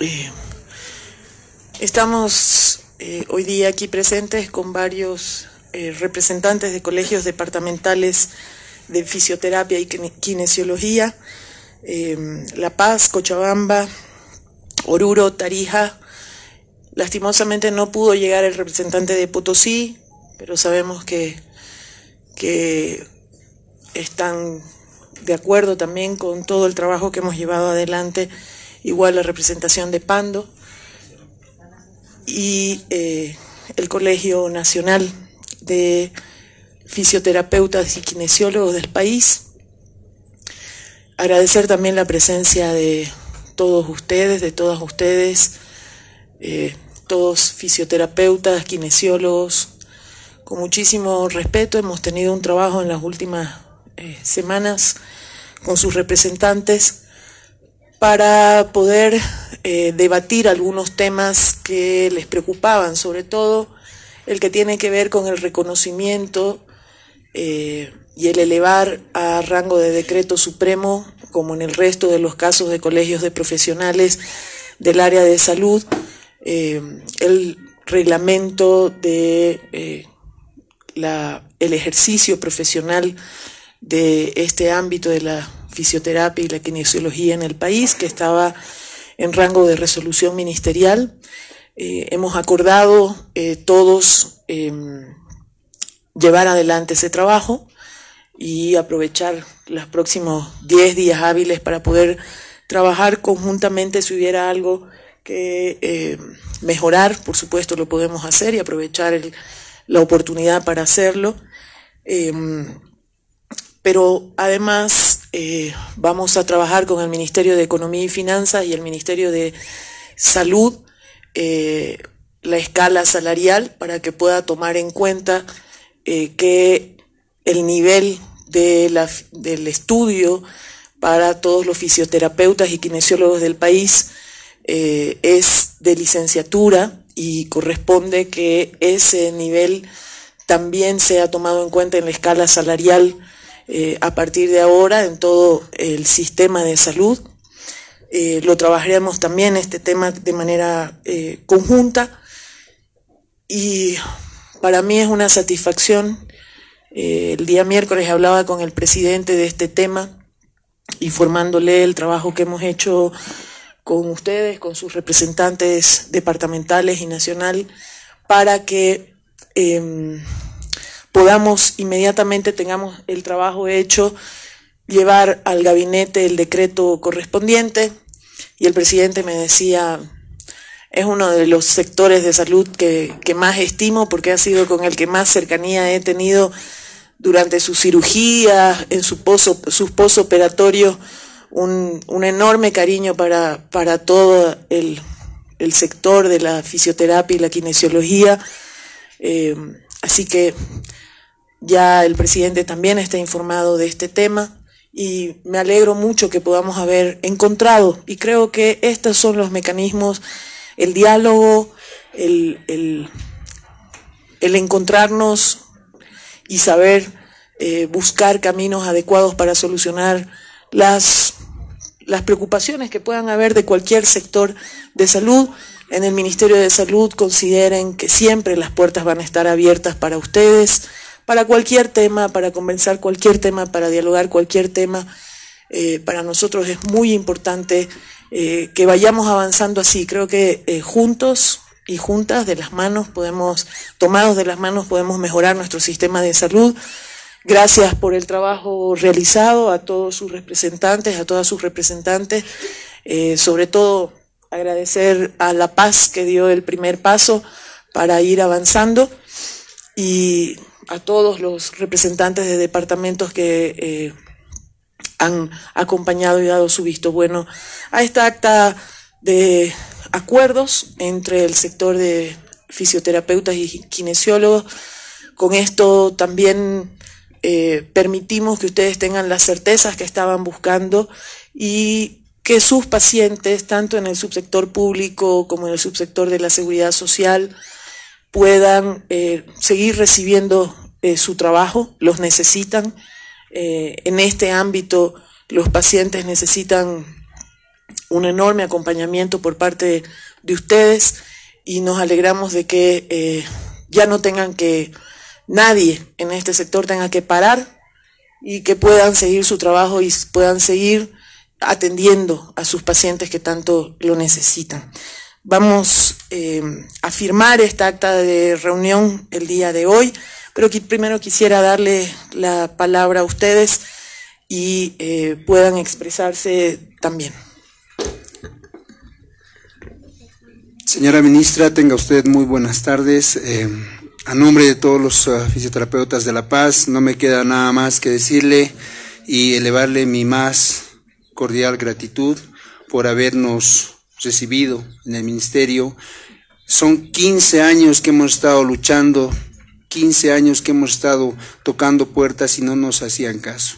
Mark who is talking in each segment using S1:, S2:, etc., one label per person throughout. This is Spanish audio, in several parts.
S1: Eh, estamos eh, hoy día aquí presentes con varios eh, representantes de colegios departamentales de fisioterapia y kinesiología, La Paz, Cochabamba, Oruro, Tarija. Lastimosamente no pudo llegar el representante de Potosí, pero sabemos que, que están de acuerdo también con todo el trabajo que hemos llevado adelante, igual la representación de Pando y eh, el Colegio Nacional de Fisioterapeutas y Kinesiólogos del país. Agradecer también la presencia de todos ustedes, de todas ustedes, eh, todos fisioterapeutas, kinesiólogos, con muchísimo respeto. Hemos tenido un trabajo en las últimas eh, semanas con sus representantes para poder eh, debatir algunos temas que les preocupaban, sobre todo el que tiene que ver con el reconocimiento eh, y el elevar a rango de decreto supremo, como en el resto de los casos de colegios de profesionales del área de salud, el reglamento de la, el ejercicio profesional de este ámbito de la fisioterapia y la kinesiología en el país, que estaba en rango de resolución ministerial. Eh, hemos acordado eh, todos em, llevar adelante ese trabajo y aprovechar los próximos 10 días hábiles para poder trabajar conjuntamente si hubiera algo que eh, mejorar, por supuesto lo podemos hacer y aprovechar la oportunidad para hacerlo. Pero además eh, vamos a trabajar con el Ministerio de Economía y Finanzas y el Ministerio de Salud eh, la escala salarial para que pueda tomar en cuenta eh, que el nivel de la, del estudio para todos los fisioterapeutas y kinesiólogos del país es de licenciatura y corresponde que ese nivel también sea tomado en cuenta en la escala salarial eh, a partir de ahora en todo el sistema de salud. Eh, lo trabajaremos también este tema de manera eh, conjunta y para mí es una satisfacción. el día miércoles hablaba con el presidente de este tema, informándole el trabajo que hemos hecho con ustedes, con sus representantes departamentales y nacional, para que em, podamos inmediatamente, tengamos el trabajo hecho, llevar al gabinete el decreto correspondiente. Y el presidente me decía, es uno de los sectores de salud que, más estimo porque ha sido con el que más cercanía he tenido durante su cirugía, en su poso, sus posoperatorios, un, un enorme cariño para, para todo el, sector de la fisioterapia y la kinesiología. Eh, así que ya el presidente también está informado de este tema y me alegro mucho que podamos haber encontrado y creo que estos son los mecanismos, el diálogo, el, el, encontrarnos y saber eh, buscar caminos adecuados para solucionar las, las preocupaciones que puedan haber de cualquier sector de salud. En el Ministerio de Salud consideren que siempre las puertas van a estar abiertas para ustedes para cualquier tema, para conversar cualquier tema, para dialogar cualquier tema. Eh, para nosotros es muy importante eh, que vayamos avanzando así. Creo que eh, juntos y juntas de las manos podemos, tomados de las manos, podemos mejorar nuestro sistema de salud. Gracias por el trabajo realizado a todos sus representantes, a todas sus representantes, sobre todo agradecer a La Paz que dio el primer paso para ir avanzando y a todos los representantes de departamentos que eh, han acompañado y dado su visto bueno a esta acta de acuerdos entre el sector de fisioterapeutas y kinesiólogos. Con esto también eh, permitimos que ustedes tengan las certezas que estaban buscando y que sus pacientes, tanto en el subsector público como en el subsector de la seguridad social, puedan eh, seguir recibiendo eh, su trabajo, los necesitan. Eh, en este ámbito los pacientes necesitan un enorme acompañamiento por parte de ustedes y nos alegramos de que eh, ya no tengan que, nadie en este sector tenga que parar y que puedan seguir su trabajo y puedan seguir atendiendo a sus pacientes que tanto lo necesitan. Vamos eh, a firmar esta acta de reunión el día de hoy, pero primero quisiera darle la palabra a ustedes y eh, puedan expresarse también.
S2: Señora ministra, tenga usted muy buenas tardes. Eh, a nombre de todos los uh, fisioterapeutas de La Paz, no me queda nada más que decirle y elevarle mi más cordial gratitud por habernos recibido en el ministerio. Son 15 años que hemos estado luchando, 15 años que hemos estado tocando puertas y no nos hacían caso.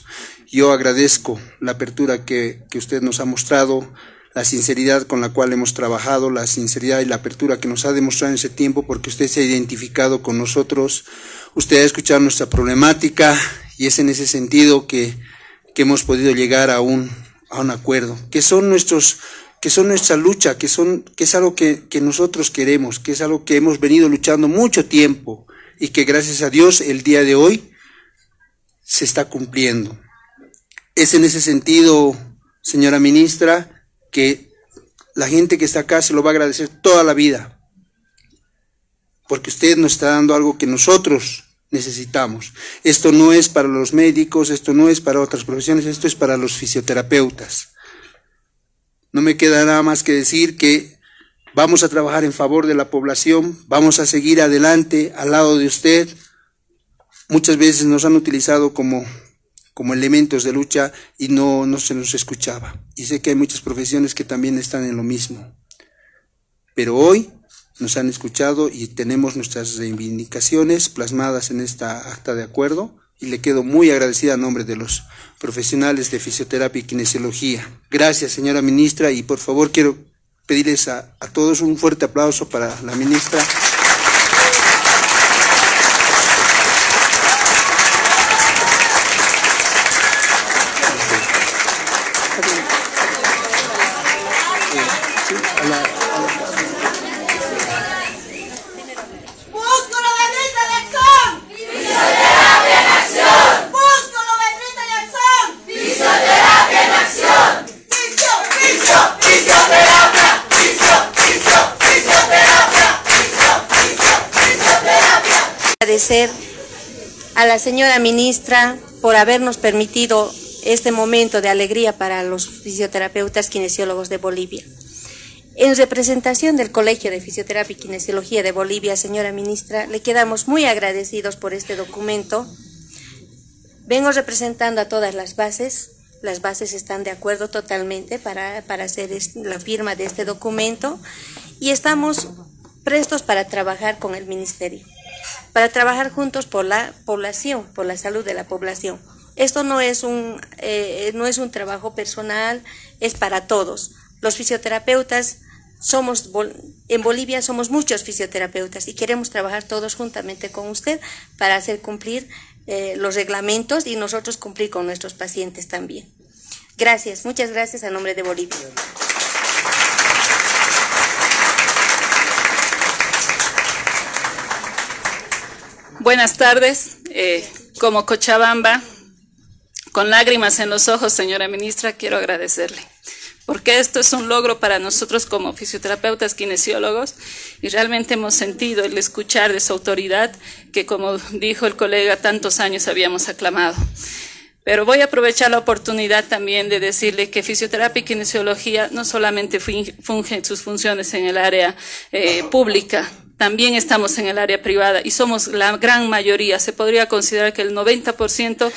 S2: Yo agradezco la apertura que, que usted nos ha mostrado, la sinceridad con la cual hemos trabajado, la sinceridad y la apertura que nos ha demostrado en ese tiempo, porque usted se ha identificado con nosotros, usted ha escuchado nuestra problemática y es en ese sentido que, que hemos podido llegar a un, a un acuerdo, que son nuestros que son nuestra lucha, que, son, que es algo que, que nosotros queremos, que es algo que hemos venido luchando mucho tiempo y que gracias a Dios el día de hoy se está cumpliendo. Es en ese sentido, señora ministra, que la gente que está acá se lo va a agradecer toda la vida, porque usted nos está dando algo que nosotros necesitamos. Esto no es para los médicos, esto no es para otras profesiones, esto es para los fisioterapeutas. No me queda nada más que decir que vamos a trabajar en favor de la población, vamos a seguir adelante al lado de usted. Muchas veces nos han utilizado como como elementos de lucha y no, no se nos escuchaba. Y sé que hay muchas profesiones que también están en lo mismo. Pero hoy nos han escuchado y tenemos nuestras reivindicaciones plasmadas en esta acta de acuerdo y le quedo muy agradecida a nombre de los profesionales de fisioterapia y kinesiología. Gracias, señora ministra, y por favor quiero pedirles a, a todos un fuerte aplauso para la ministra.
S3: Agradecer a la señora ministra por habernos permitido este momento de alegría para los fisioterapeutas kinesiólogos de Bolivia. En representación del Colegio de Fisioterapia y Kinesiología de Bolivia, señora ministra, le quedamos muy agradecidos por este documento. Vengo representando a todas las bases. Las bases están de acuerdo totalmente para, para hacer la firma de este documento y estamos prestos para trabajar con el ministerio para trabajar juntos por la población, por la salud de la población. Esto no es un, eh, no es un trabajo personal, es para todos. Los fisioterapeutas somos, en Bolivia somos muchos fisioterapeutas y queremos trabajar todos juntamente con usted para hacer cumplir eh, los reglamentos y nosotros cumplir con nuestros pacientes también. Gracias, muchas gracias a nombre de Bolivia.
S4: Buenas tardes. Eh, como Cochabamba, con lágrimas en los ojos, señora ministra, quiero agradecerle, porque esto es un logro para nosotros como fisioterapeutas kinesiólogos y realmente hemos sentido el escuchar de su autoridad que, como dijo el colega, tantos años habíamos aclamado. Pero voy a aprovechar la oportunidad también de decirle que fisioterapia y kinesiología no solamente fungen sus funciones en el área eh, pública, también estamos en el área privada y somos la gran mayoría. Se podría considerar que el 90%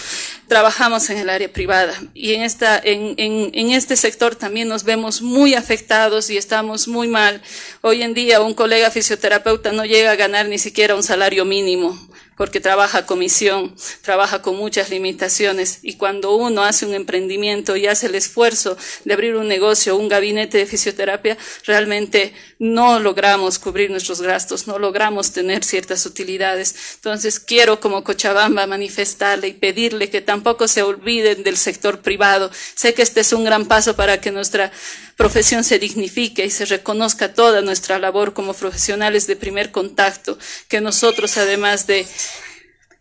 S4: trabajamos en el área privada y en, esta, en, en, este sector también nos vemos muy afectados y estamos muy mal. Hoy en día un colega fisioterapeuta no llega a ganar ni siquiera un salario mínimo porque trabaja comisión, trabaja con muchas limitaciones y cuando uno hace un emprendimiento y hace el esfuerzo de abrir un negocio, un gabinete de fisioterapia, realmente no logramos cubrir nuestros gastos, no logramos tener ciertas utilidades. Entonces quiero como Cochabamba manifestarle y pedirle que tan tampoco se olviden del sector privado. Sé que este es un gran paso para que nuestra profesión se dignifique y se reconozca toda nuestra labor como profesionales de primer contacto, que nosotros además de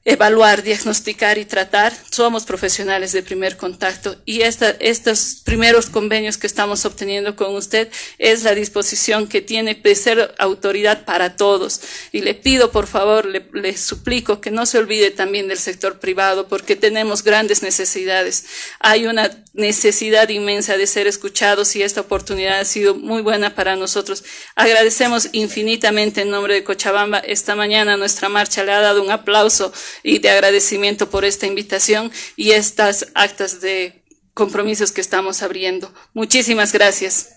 S4: evaluar, diagnosticar y tratar, somos profesionales de primer contacto y estos primeros convenios que estamos obteniendo con usted es la disposición que tiene de ser autoridad para todos. Y le pido, por favor, le, le suplico que no se olvide también del sector privado porque tenemos grandes necesidades. Hay una necesidad inmensa de ser escuchados y esta oportunidad ha sido muy buena para nosotros. Agradecemos infinitamente en nombre de Cochabamba. Esta mañana nuestra marcha le ha dado un aplauso y de agradecimiento por esta invitación y estas actas de compromisos que estamos abriendo. Muchísimas gracias.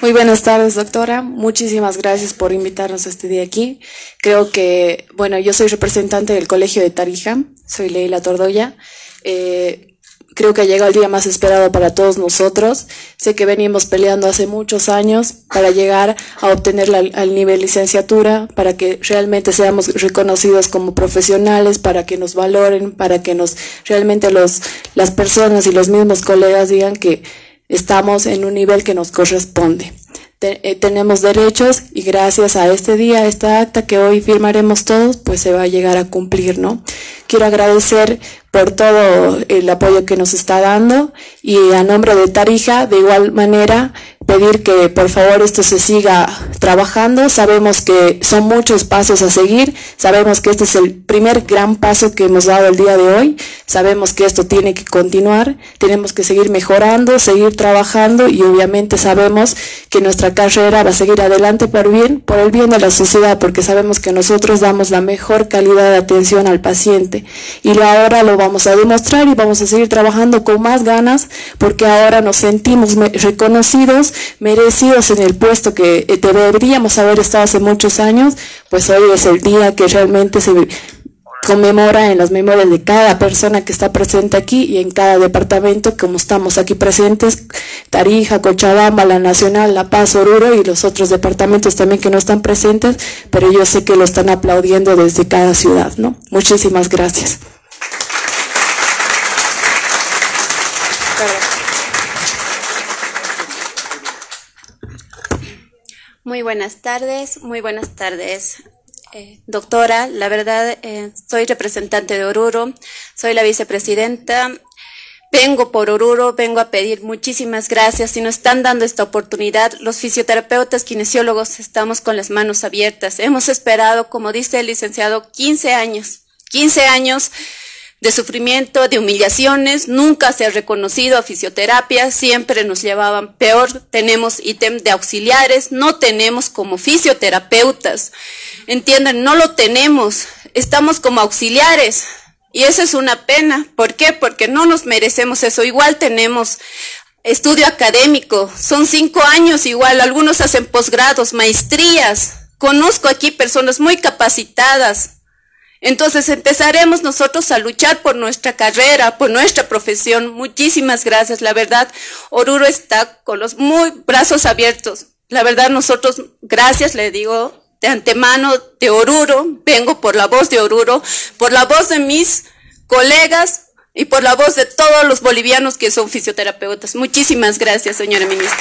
S5: Muy buenas tardes, doctora. Muchísimas gracias por invitarnos a este día aquí. Creo que, bueno, yo soy representante del Colegio de Tarija, soy Leila Tordoya. Eh, creo que llega el día más esperado para todos nosotros. Sé que venimos peleando hace muchos años para llegar a obtener al nivel licenciatura, para que realmente seamos reconocidos como profesionales, para que nos valoren, para que nos realmente los, las personas y los mismos colegas digan que estamos en un nivel que nos corresponde. Eh, tenemos derechos y gracias a este día, esta acta que hoy firmaremos todos, pues se va a llegar a cumplir, ¿no? Quiero agradecer por todo el apoyo que nos está dando y a nombre de Tarija, de igual manera, pedir que por favor esto se siga trabajando. Sabemos que son muchos pasos a seguir, sabemos que este es el primer gran paso que hemos dado el día de hoy, sabemos que esto tiene que continuar, tenemos que seguir mejorando, seguir trabajando y obviamente sabemos que nuestra carrera va a seguir adelante por bien, por el bien de la sociedad, porque sabemos que nosotros damos la mejor calidad de atención al paciente y ahora lo vamos a demostrar y vamos a seguir trabajando con más ganas porque ahora nos sentimos reconocidos merecidos en el puesto que eh, deberíamos haber estado hace muchos años, pues hoy es el día que realmente se conmemora en las memorias de cada persona que está presente aquí y en cada departamento, como estamos aquí presentes, Tarija, Cochabamba, La Nacional, La Paz, Oruro y los otros departamentos también que no están presentes, pero yo sé que lo están aplaudiendo desde cada ciudad, ¿no? Muchísimas gracias.
S6: Muy buenas tardes, muy buenas tardes. Eh, doctora, la verdad, eh, soy representante de Oruro, soy la vicepresidenta. Vengo por Oruro, vengo a pedir muchísimas gracias. Si nos están dando esta oportunidad, los fisioterapeutas, kinesiólogos, estamos con las manos abiertas. Hemos esperado, como dice el licenciado, 15 años. 15 años de sufrimiento, de humillaciones, nunca se ha reconocido a fisioterapia, siempre nos llevaban peor, tenemos ítem de auxiliares, no tenemos como fisioterapeutas, entienden, no lo tenemos, estamos como auxiliares. Y eso es una pena. ¿Por qué? Porque no nos merecemos eso. Igual tenemos estudio académico, son cinco años igual, algunos hacen posgrados, maestrías. Conozco aquí personas muy capacitadas, entonces empezaremos nosotros a luchar por nuestra carrera, por nuestra profesión. Muchísimas gracias. La verdad, Oruro está con los muy brazos abiertos. La verdad, nosotros, gracias le digo de antemano de Oruro, vengo por la voz de Oruro, por la voz de mis colegas y por la voz de todos los bolivianos que son fisioterapeutas. Muchísimas gracias, señora ministra.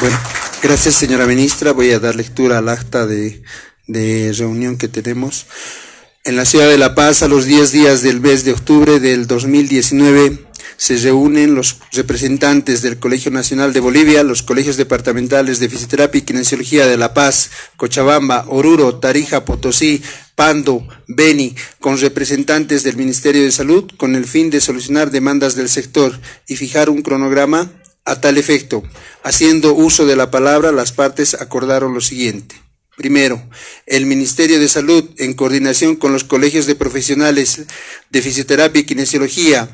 S2: Bueno. Gracias, señora ministra. Voy a dar lectura al acta de, reunión que tenemos. En la ciudad de La Paz, a los 10 días del mes de octubre del 2019, se reúnen los representantes del Colegio Nacional de Bolivia, los colegios departamentales de fisioterapia y kinesiología de La Paz, Cochabamba, Oruro, Tarija, Potosí, Pando, Beni, con representantes del Ministerio de Salud, con el fin de solucionar demandas del sector y fijar un cronograma a tal efecto, haciendo uso de la palabra, las partes acordaron lo siguiente. Primero, el Ministerio de Salud, en coordinación con los colegios de profesionales de fisioterapia y kinesiología,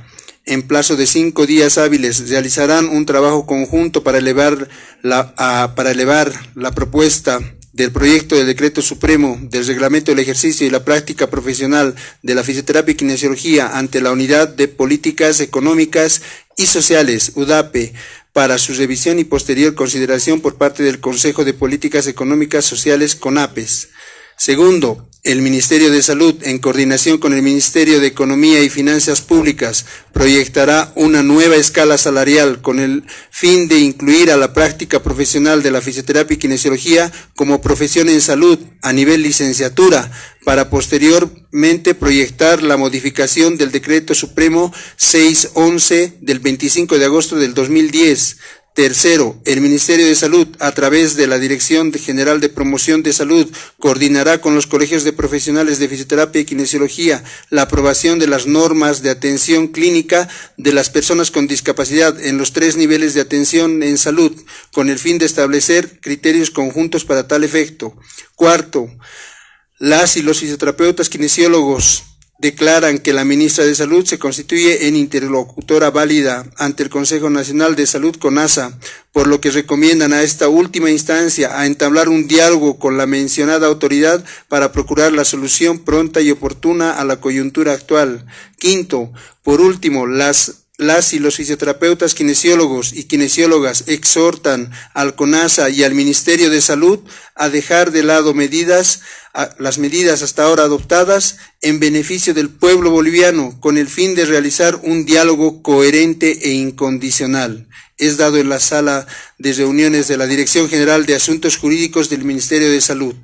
S2: en plazo de cinco días hábiles, realizarán un trabajo conjunto para elevar la, para elevar la propuesta del proyecto del decreto supremo del reglamento del ejercicio y la práctica profesional de la fisioterapia y kinesiología ante la unidad de políticas económicas y sociales, UDAPE, para su revisión y posterior consideración por parte del Consejo de Políticas Económicas Sociales CONAPES. Segundo, el Ministerio de Salud, en coordinación con el Ministerio de Economía y Finanzas Públicas, proyectará una nueva escala salarial con el fin de incluir a la práctica profesional de la fisioterapia y kinesiología como profesión en salud a nivel licenciatura, para posteriormente proyectar la modificación del Decreto Supremo 611 del 25 de agosto del 2010 Tercero, el Ministerio de Salud, a través de la Dirección General de Promoción de Salud, coordinará con los colegios de profesionales de fisioterapia y kinesiología la aprobación de las normas de atención clínica de las personas con discapacidad en los tres niveles de atención en salud, con el fin de establecer criterios conjuntos para tal efecto. Cuarto, las y los fisioterapeutas kinesiólogos declaran que la ministra de Salud se constituye en interlocutora válida ante el Consejo Nacional de Salud CONASA, por lo que recomiendan a esta última instancia a entablar un diálogo con la mencionada autoridad para procurar la solución pronta y oportuna a la coyuntura actual. Quinto, por último, las las y los fisioterapeutas kinesiólogos y kinesiólogas exhortan al CONASA y al Ministerio de Salud a dejar de lado medidas, las medidas hasta ahora adoptadas en beneficio del pueblo boliviano con el fin de realizar un diálogo coherente e incondicional. Es dado en la sala de reuniones de la Dirección General de Asuntos Jurídicos del Ministerio de Salud.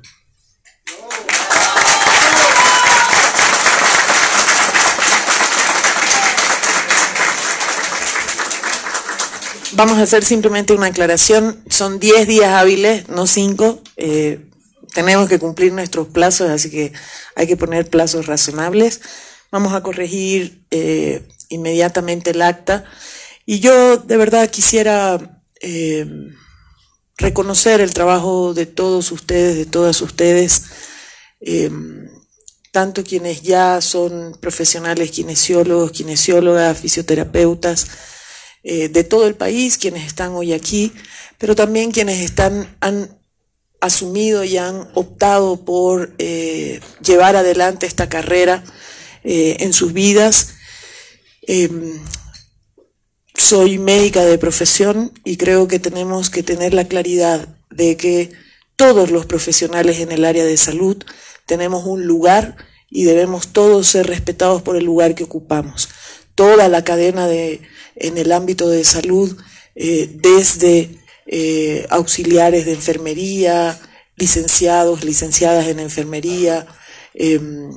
S1: Vamos a hacer simplemente una aclaración. Son 10 días hábiles, no 5. Eh, tenemos que cumplir nuestros plazos, así que hay que poner plazos razonables. Vamos a corregir eh, inmediatamente el acta. Y yo de verdad quisiera eh, reconocer el trabajo de todos ustedes, de todas ustedes, tanto quienes ya son profesionales kinesiólogos, kinesiólogas, fisioterapeutas, eh, de todo el país, quienes están hoy aquí, pero también quienes están, han asumido y han optado por eh, llevar adelante esta carrera eh, en sus vidas. Em, soy médica de profesión y creo que tenemos que tener la claridad de que todos los profesionales en el área de salud tenemos un lugar y debemos todos ser respetados por el lugar que ocupamos. Toda la cadena de, en el ámbito de salud, eh, desde eh, auxiliares de enfermería, licenciados, licenciadas en enfermería, em,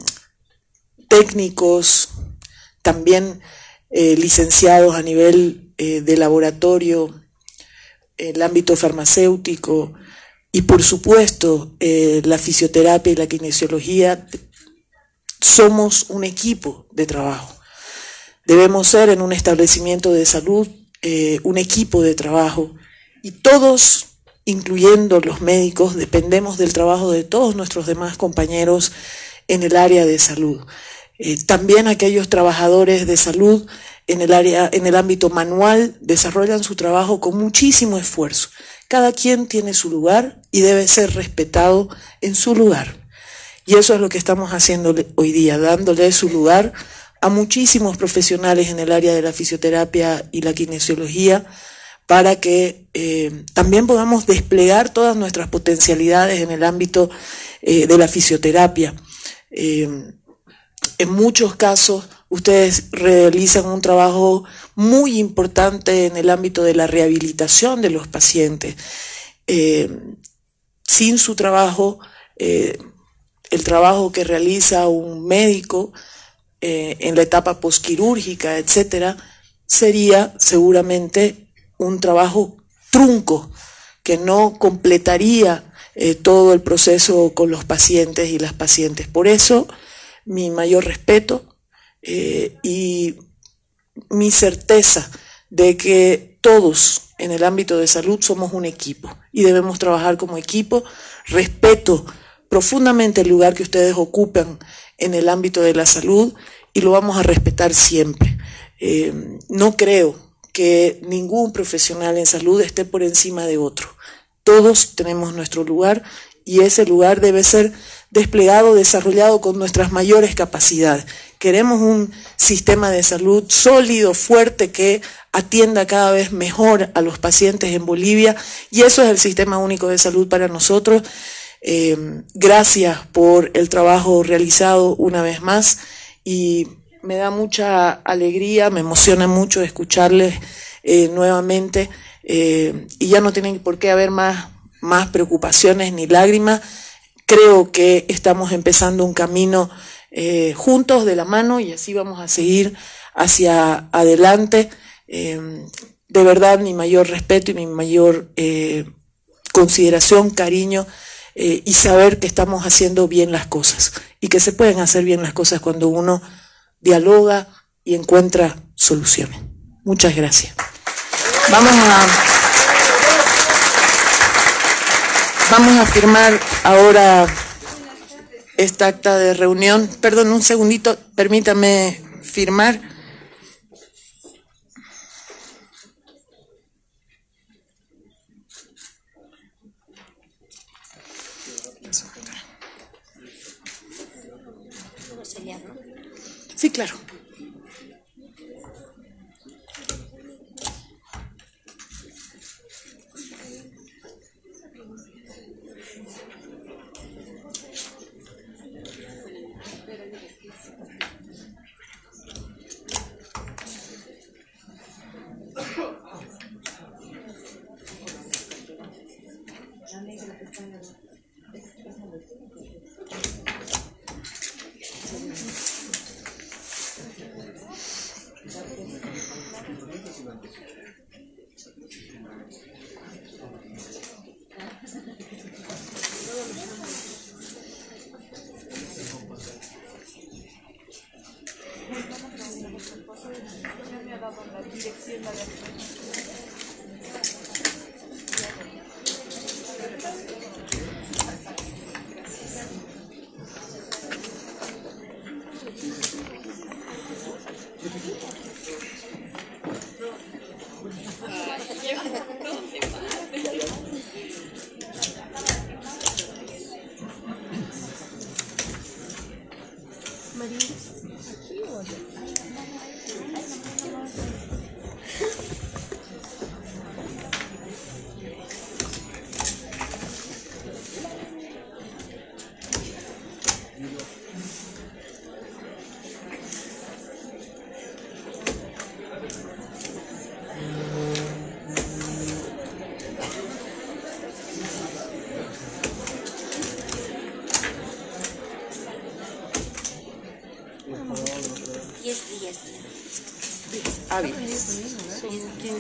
S1: técnicos, también eh, licenciados a nivel de laboratorio, el ámbito farmacéutico y por supuesto la fisioterapia y la kinesiología, somos un equipo de trabajo. Debemos ser en un establecimiento de salud eh, un equipo de trabajo y todos, incluyendo los médicos, dependemos del trabajo de todos nuestros demás compañeros en el área de salud. Eh, también aquellos trabajadores de salud en el área, en el ámbito manual, desarrollan su trabajo con muchísimo esfuerzo. Cada quien tiene su lugar y debe ser respetado en su lugar. Y eso es lo que estamos haciendo hoy día, dándole su lugar a muchísimos profesionales en el área de la fisioterapia y la kinesiología para que eh, también podamos desplegar todas nuestras potencialidades en el ámbito eh, de la fisioterapia. Eh, en muchos casos ustedes realizan un trabajo muy importante en el ámbito de la rehabilitación de los pacientes. sin su trabajo, el trabajo que realiza un médico, eh, en la etapa posquirúrgica, etcétera, sería seguramente un trabajo trunco que no completaría eh, todo el proceso con los pacientes y las pacientes. Por eso, mi mayor respeto eh, y mi certeza de que todos en el ámbito de salud somos un equipo y debemos trabajar como equipo. Respeto profundamente el lugar que ustedes ocupan en el ámbito de la salud y lo vamos a respetar siempre. Eh, no creo que ningún profesional en salud esté por encima de otro. Todos tenemos nuestro lugar y ese lugar debe ser desplegado, desarrollado con nuestras mayores capacidades, Queremos un sistema de salud sólido, fuerte, que atienda cada vez mejor a los pacientes en Bolivia y eso es el sistema único de salud para nosotros. Eh, gracias por el trabajo realizado una vez más y me da mucha alegría, me emociona mucho escucharles eh, nuevamente eh, y ya no tienen por qué haber más, más preocupaciones ni lágrimas. Creo que estamos empezando un camino juntos de la mano y así vamos a seguir hacia adelante. de verdad, mi mayor respeto y mi mayor consideración, cariño eh, y saber que estamos haciendo bien las cosas y que se pueden hacer bien las cosas cuando uno dialoga y encuentra soluciones. Muchas gracias. Vamos a, vamos a firmar ahora esta acta de reunión. Perdón, un segundito, permítame firmar. Claro.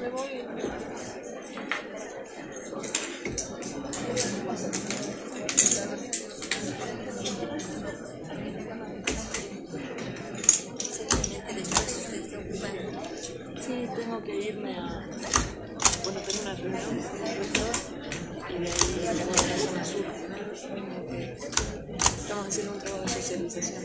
S1: Me voy. que irme a. Bueno, una reunión y de ahí a la zona sur. Estamos haciendo un trabajo de socialización.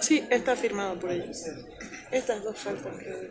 S7: Sí, está firmado por ellos. Estas dos faltan, creo.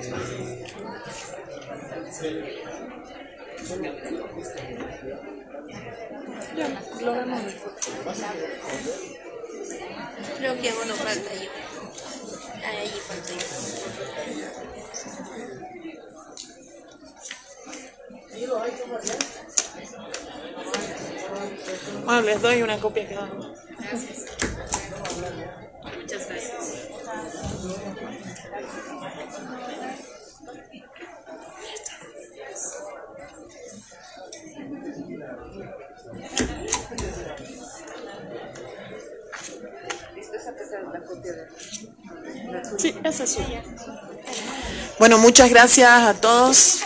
S7: La
S3: Creo que uno falta ahí. Ahí falta.
S7: Bueno, les doy una copia cada uno. Sí, esa es. Bueno, muchas gracias a todos.